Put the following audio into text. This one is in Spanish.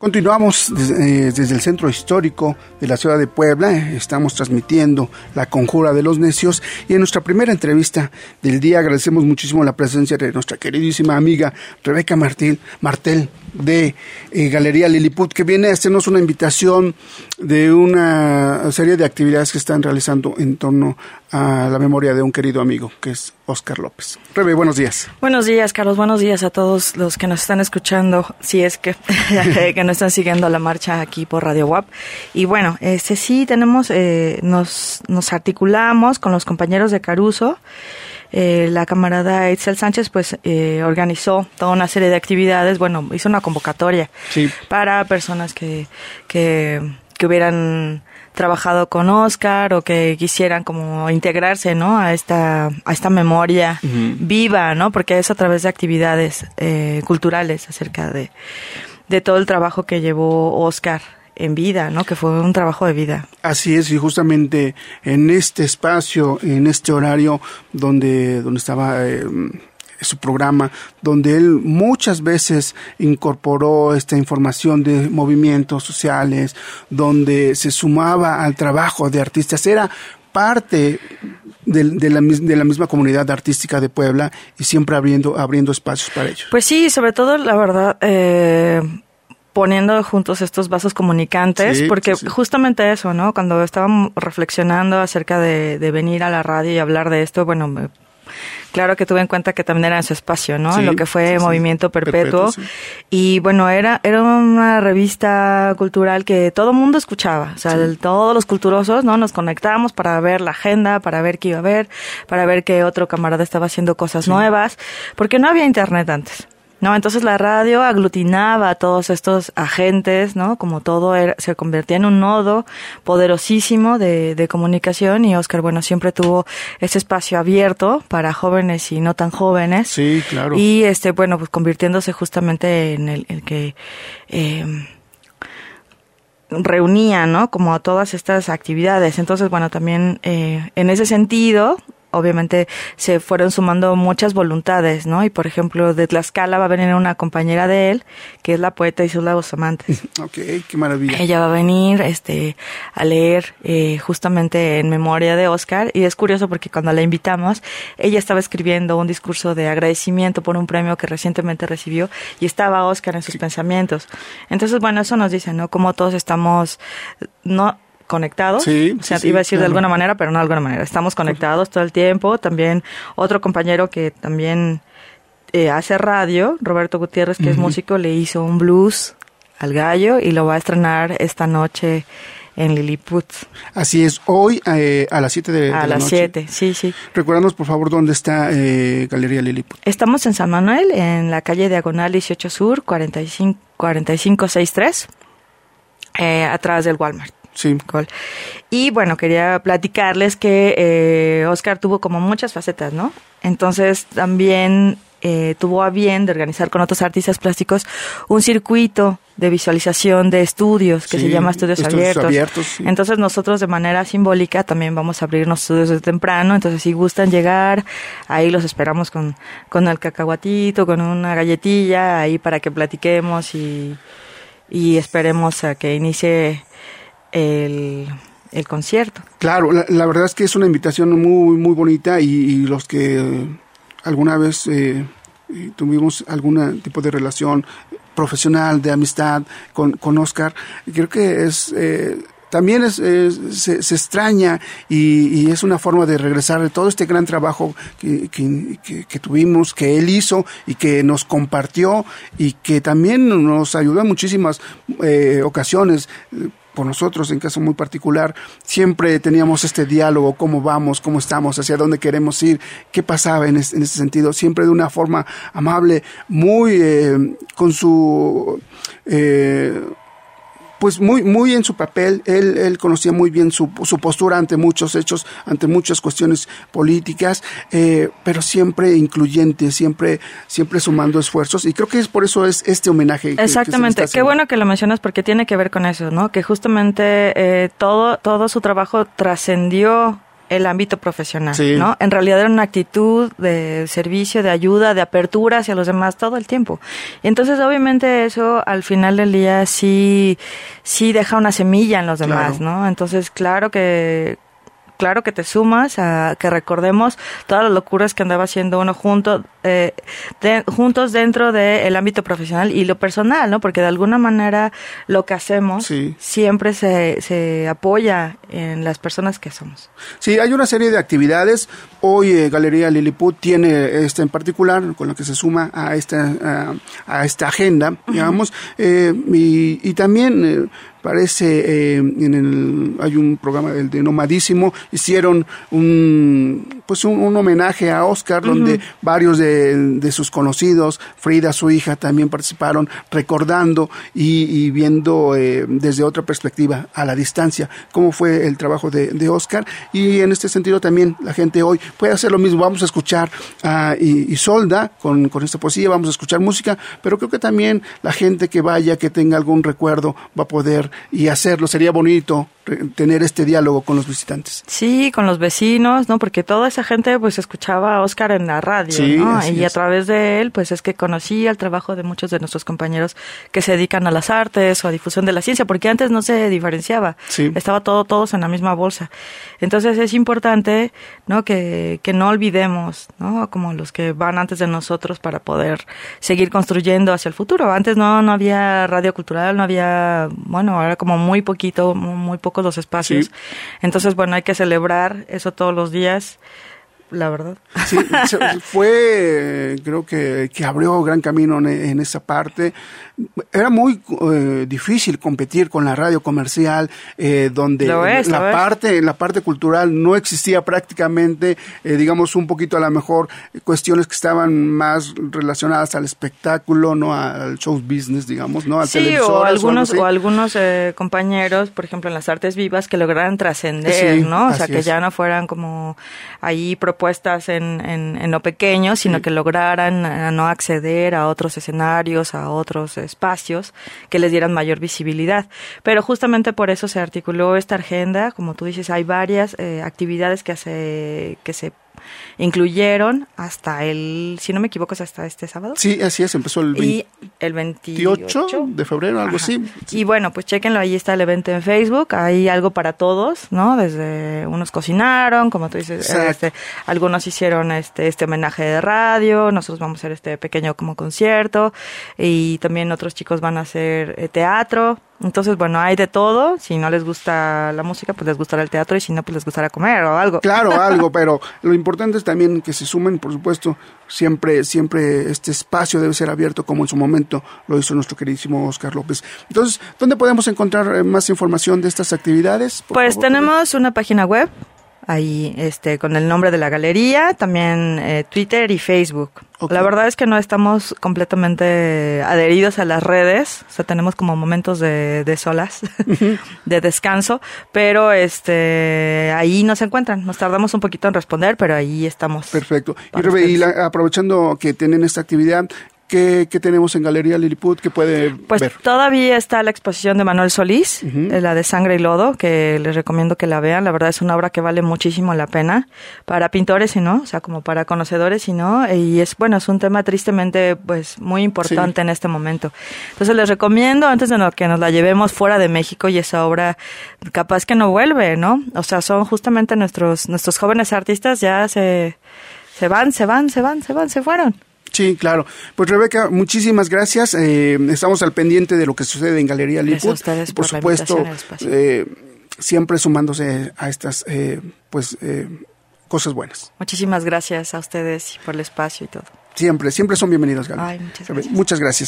Continuamos eh, desde, el centro histórico de la ciudad de Puebla. Estamos transmitiendo La Conjura de los Necios. Y en nuestra primera entrevista del día agradecemos muchísimo la presencia de nuestra queridísima amiga Rebeca Martín, Martel de eh, Galería Lilliput, que viene a hacernos una invitación de una serie de actividades que están realizando en torno a la memoria de un querido amigo, que es Oscar López. Rebe, buenos días. Buenos días, Carlos. Buenos días a todos los que nos están escuchando, si es que, que nos están siguiendo la marcha aquí por Radio WAP. Y bueno, este sí tenemos, eh, nos, nos articulamos con los compañeros de Caruso eh, la camarada Itzel Sánchez pues eh, organizó toda una serie de actividades, bueno, hizo una convocatoria para personas que, que, que hubieran trabajado con Oscar o que quisieran como integrarse, ¿no? A esta, a esta memoria viva, ¿no? Porque es a través de actividades eh, culturales acerca de, de todo el trabajo que llevó Oscar en vida, ¿no? Que fue un trabajo de vida. Así es, y justamente en este espacio, en este horario donde, donde estaba eh, su programa, donde él muchas veces incorporó esta información de movimientos sociales, donde se sumaba al trabajo de artistas, era parte de, la, de, la, misma comunidad artística de Puebla y siempre abriendo, abriendo espacios para ellos. Pues sí, sobre todo, la verdad, eh, poniendo juntos estos vasos comunicantes, porque justamente eso, ¿no? Cuando estábamos reflexionando acerca de, venir a la radio y hablar de esto, bueno, claro que tuve en cuenta que también era en su espacio, ¿no? lo que fue Movimiento Perpetuo. y bueno, era, era una revista cultural que todo el mundo escuchaba, o sea, todos los culturosos, ¿no? Nos conectábamos para ver la agenda, para ver qué iba a haber, para ver que otro camarada estaba haciendo cosas nuevas, porque no había internet antes. ¿No? Entonces la radio aglutinaba a todos estos agentes, ¿no? Como todo se convertía en un nodo poderosísimo de, de comunicación y Oscar, bueno, siempre tuvo ese espacio abierto para jóvenes y no tan jóvenes. Sí, claro. Y este, bueno, pues convirtiéndose justamente en el, el que eh, reunía, ¿no? Como todas estas actividades. Entonces, bueno, también eh, en ese sentido, obviamente se fueron sumando muchas voluntades, ¿no? Y por ejemplo, de Tlaxcala va a venir una compañera de él, que es la poeta Isula Bustamante. Ok, qué maravilla. Ella va a venir este, a leer eh, justamente en memoria de Oscar, y es curioso porque cuando la invitamos, ella estaba escribiendo un discurso de agradecimiento por un premio que recientemente recibió, y estaba Oscar en sus pensamientos. Entonces, bueno, eso nos dice, ¿no? Como todos estamos, no, conectados. Sí, o sea, iba a decir de alguna manera, pero no de alguna manera. Estamos conectados todo el tiempo. También otro compañero que también eh, hace radio, Roberto Gutiérrez, que es músico, le hizo un blues al gallo y lo va a estrenar esta noche en Lilliput. Así es, hoy eh, a las 7 de, a las 7, sí, sí. Recuérdanos, por favor, dónde está eh, Galería Lilliput. Estamos en San Manuel, en la calle Diagonal 18 Sur, 45, 4563, eh, atrás del Walmart. Sí. Y bueno, quería platicarles que eh, Oscar tuvo como muchas facetas, ¿no? Entonces también eh, tuvo a bien de organizar con otros artistas plásticos un circuito de visualización de estudios que se llama Estudios, Abiertos. Entonces nosotros de manera simbólica también vamos a abrirnos estudios desde temprano, entonces si gustan llegar, ahí los esperamos con, con el cacahuatito, con una galletilla, ahí para que platiquemos y, y esperemos a que inicie el, concierto. Claro, la, verdad es que es una invitación muy, muy bonita y, los que alguna vez eh, eh, tuvimos algún tipo de relación profesional, de amistad con, con Oscar, creo que es... Eh, también es, se, extraña y, es una forma de regresar de todo este gran trabajo que, que, tuvimos, que él hizo y que nos compartió y que también nos ayudó en muchísimas ocasiones por nosotros, en caso muy particular, siempre teníamos este diálogo, cómo vamos, cómo estamos, hacia dónde queremos ir, qué pasaba en, ese sentido, siempre de una forma amable, muy eh, con su... Eh, pues muy, muy en su papel, él, él conocía muy bien su, su, postura ante muchos hechos, ante muchas cuestiones políticas, eh, pero siempre incluyente, siempre, siempre sumando esfuerzos, y creo que es por eso es este homenaje. Exactamente, qué bueno que lo mencionas porque tiene que ver con eso, ¿no? Que justamente eh, todo, todo su trabajo trascendió el ámbito profesional, ¿no? En realidad era una actitud de servicio, de ayuda, de apertura hacia los demás todo el tiempo. Y entonces, obviamente, eso al final del día sí, sí deja una semilla en los demás, ¿no? Entonces, claro que claro que te sumas a que recordemos todas las locuras que andaba haciendo uno junto, eh, juntos dentro del ámbito profesional y lo personal, ¿no? Porque de alguna manera lo que hacemos siempre se, se apoya en las personas que somos. Sí, hay una serie de actividades. Hoy eh, Galería Lilliput tiene esta en particular, con lo que se suma a esta, a, esta agenda, digamos, eh, y, y, también parece eh, en el hay un programa el de Nomadísimo hicieron un pues un, homenaje a Oscar donde varios de, sus conocidos Frida su hija también participaron recordando y, viendo eh, desde otra perspectiva a la distancia cómo fue el trabajo de, de, Oscar. Y en este sentido también la gente hoy puede hacer lo mismo. Vamos a escuchar a Isolda con, con esta poesía vamos a escuchar música pero creo que también la gente que vaya que tenga algún recuerdo va a poder y hacerlo. Sería bonito tener este diálogo con los visitantes. Sí, con los vecinos, ¿no? Porque toda esa gente pues escuchaba a Oscar en la radio, ¿no? Y a través de él pues es que conocía el trabajo de muchos de nuestros compañeros que se dedican a las artes o a difusión de la ciencia, porque antes no se diferenciaba. Estaba todo todos en la misma bolsa. Entonces es importante, ¿no? Que, que no olvidemos, ¿no? Como los que van antes de nosotros para poder seguir construyendo hacia el futuro. Antes no no había radio cultural, no había, bueno, ahora como muy poquito, muy poco los espacios. Entonces, bueno, hay que celebrar eso todos los días la verdad. Sí, fue, creo que, que abrió gran camino en, esa parte. Era muy eh, difícil competir con la radio comercial eh, donde la parte la parte cultural no existía prácticamente eh, digamos un poquito a lo mejor cuestiones que estaban más relacionadas al espectáculo no al show business digamos no al sí, o algunos o, algunos compañeros por ejemplo en las artes vivas que lograran trascender no o sea que ya no fueran como ahí propuestas en, en, lo pequeño sino que lograran no acceder a otros escenarios a otros espacios que les dieran mayor visibilidad. Pero justamente por eso se articuló esta agenda, como tú dices, hay varias eh, actividades que se, que se incluyeron hasta el, si no me equivoco, es hasta este sábado. Sí, así es, empezó el, y el 28 de febrero, algo así. Y bueno, pues chequenlo, ahí está el evento en Facebook, hay algo para todos, ¿no? Desde unos cocinaron, como tú dices, este, algunos hicieron este, este homenaje de radio, nosotros vamos a hacer este pequeño como concierto y también otros chicos van a hacer eh, teatro, entonces, bueno, hay de todo. Si no les gusta la música, pues les gustará el teatro y si no, pues les gustará comer o algo. Claro, algo, pero lo importante es también que se sumen, por supuesto, siempre, siempre este espacio debe ser abierto como en su momento lo hizo nuestro queridísimo Oscar López. Entonces, ¿dónde podemos encontrar eh, más información de estas actividades? Pues tenemos una página web ahí este con el nombre de la galería, también eh, Twitter y Facebook. La verdad es que no estamos completamente adheridos a las redes, o sea, tenemos como momentos de, de solas, de descanso, pero este ahí nos encuentran. Nos tardamos un poquito en responder, pero ahí estamos. Perfecto. Y, aprovechando que tienen esta actividad, ¿Qué, tenemos en Galería Lilliput que puede pues todavía está la exposición de Manuel Solís, eh, la de Sangre y Lodo, que les recomiendo que la vean. La verdad es una obra que vale muchísimo la pena para pintores y no, o sea, como para conocedores y no. Y es, bueno, es un tema tristemente, pues, muy importante en este momento. Entonces les recomiendo, antes de que nos la llevemos fuera de México y esa obra capaz que no vuelve, ¿no? O sea, son justamente nuestros, nuestros jóvenes artistas ya se, se van, se van, se van, se van, se fueron. Sí, claro. Pues Rebeca, muchísimas gracias. Eh, estamos al pendiente de lo que sucede en Galería Liput. Por, por supuesto, eh, siempre sumándose a estas eh, pues cosas buenas. Muchísimas gracias a ustedes por el espacio y todo. Siempre, siempre son bienvenidos, muchas gracias. Muchas gracias.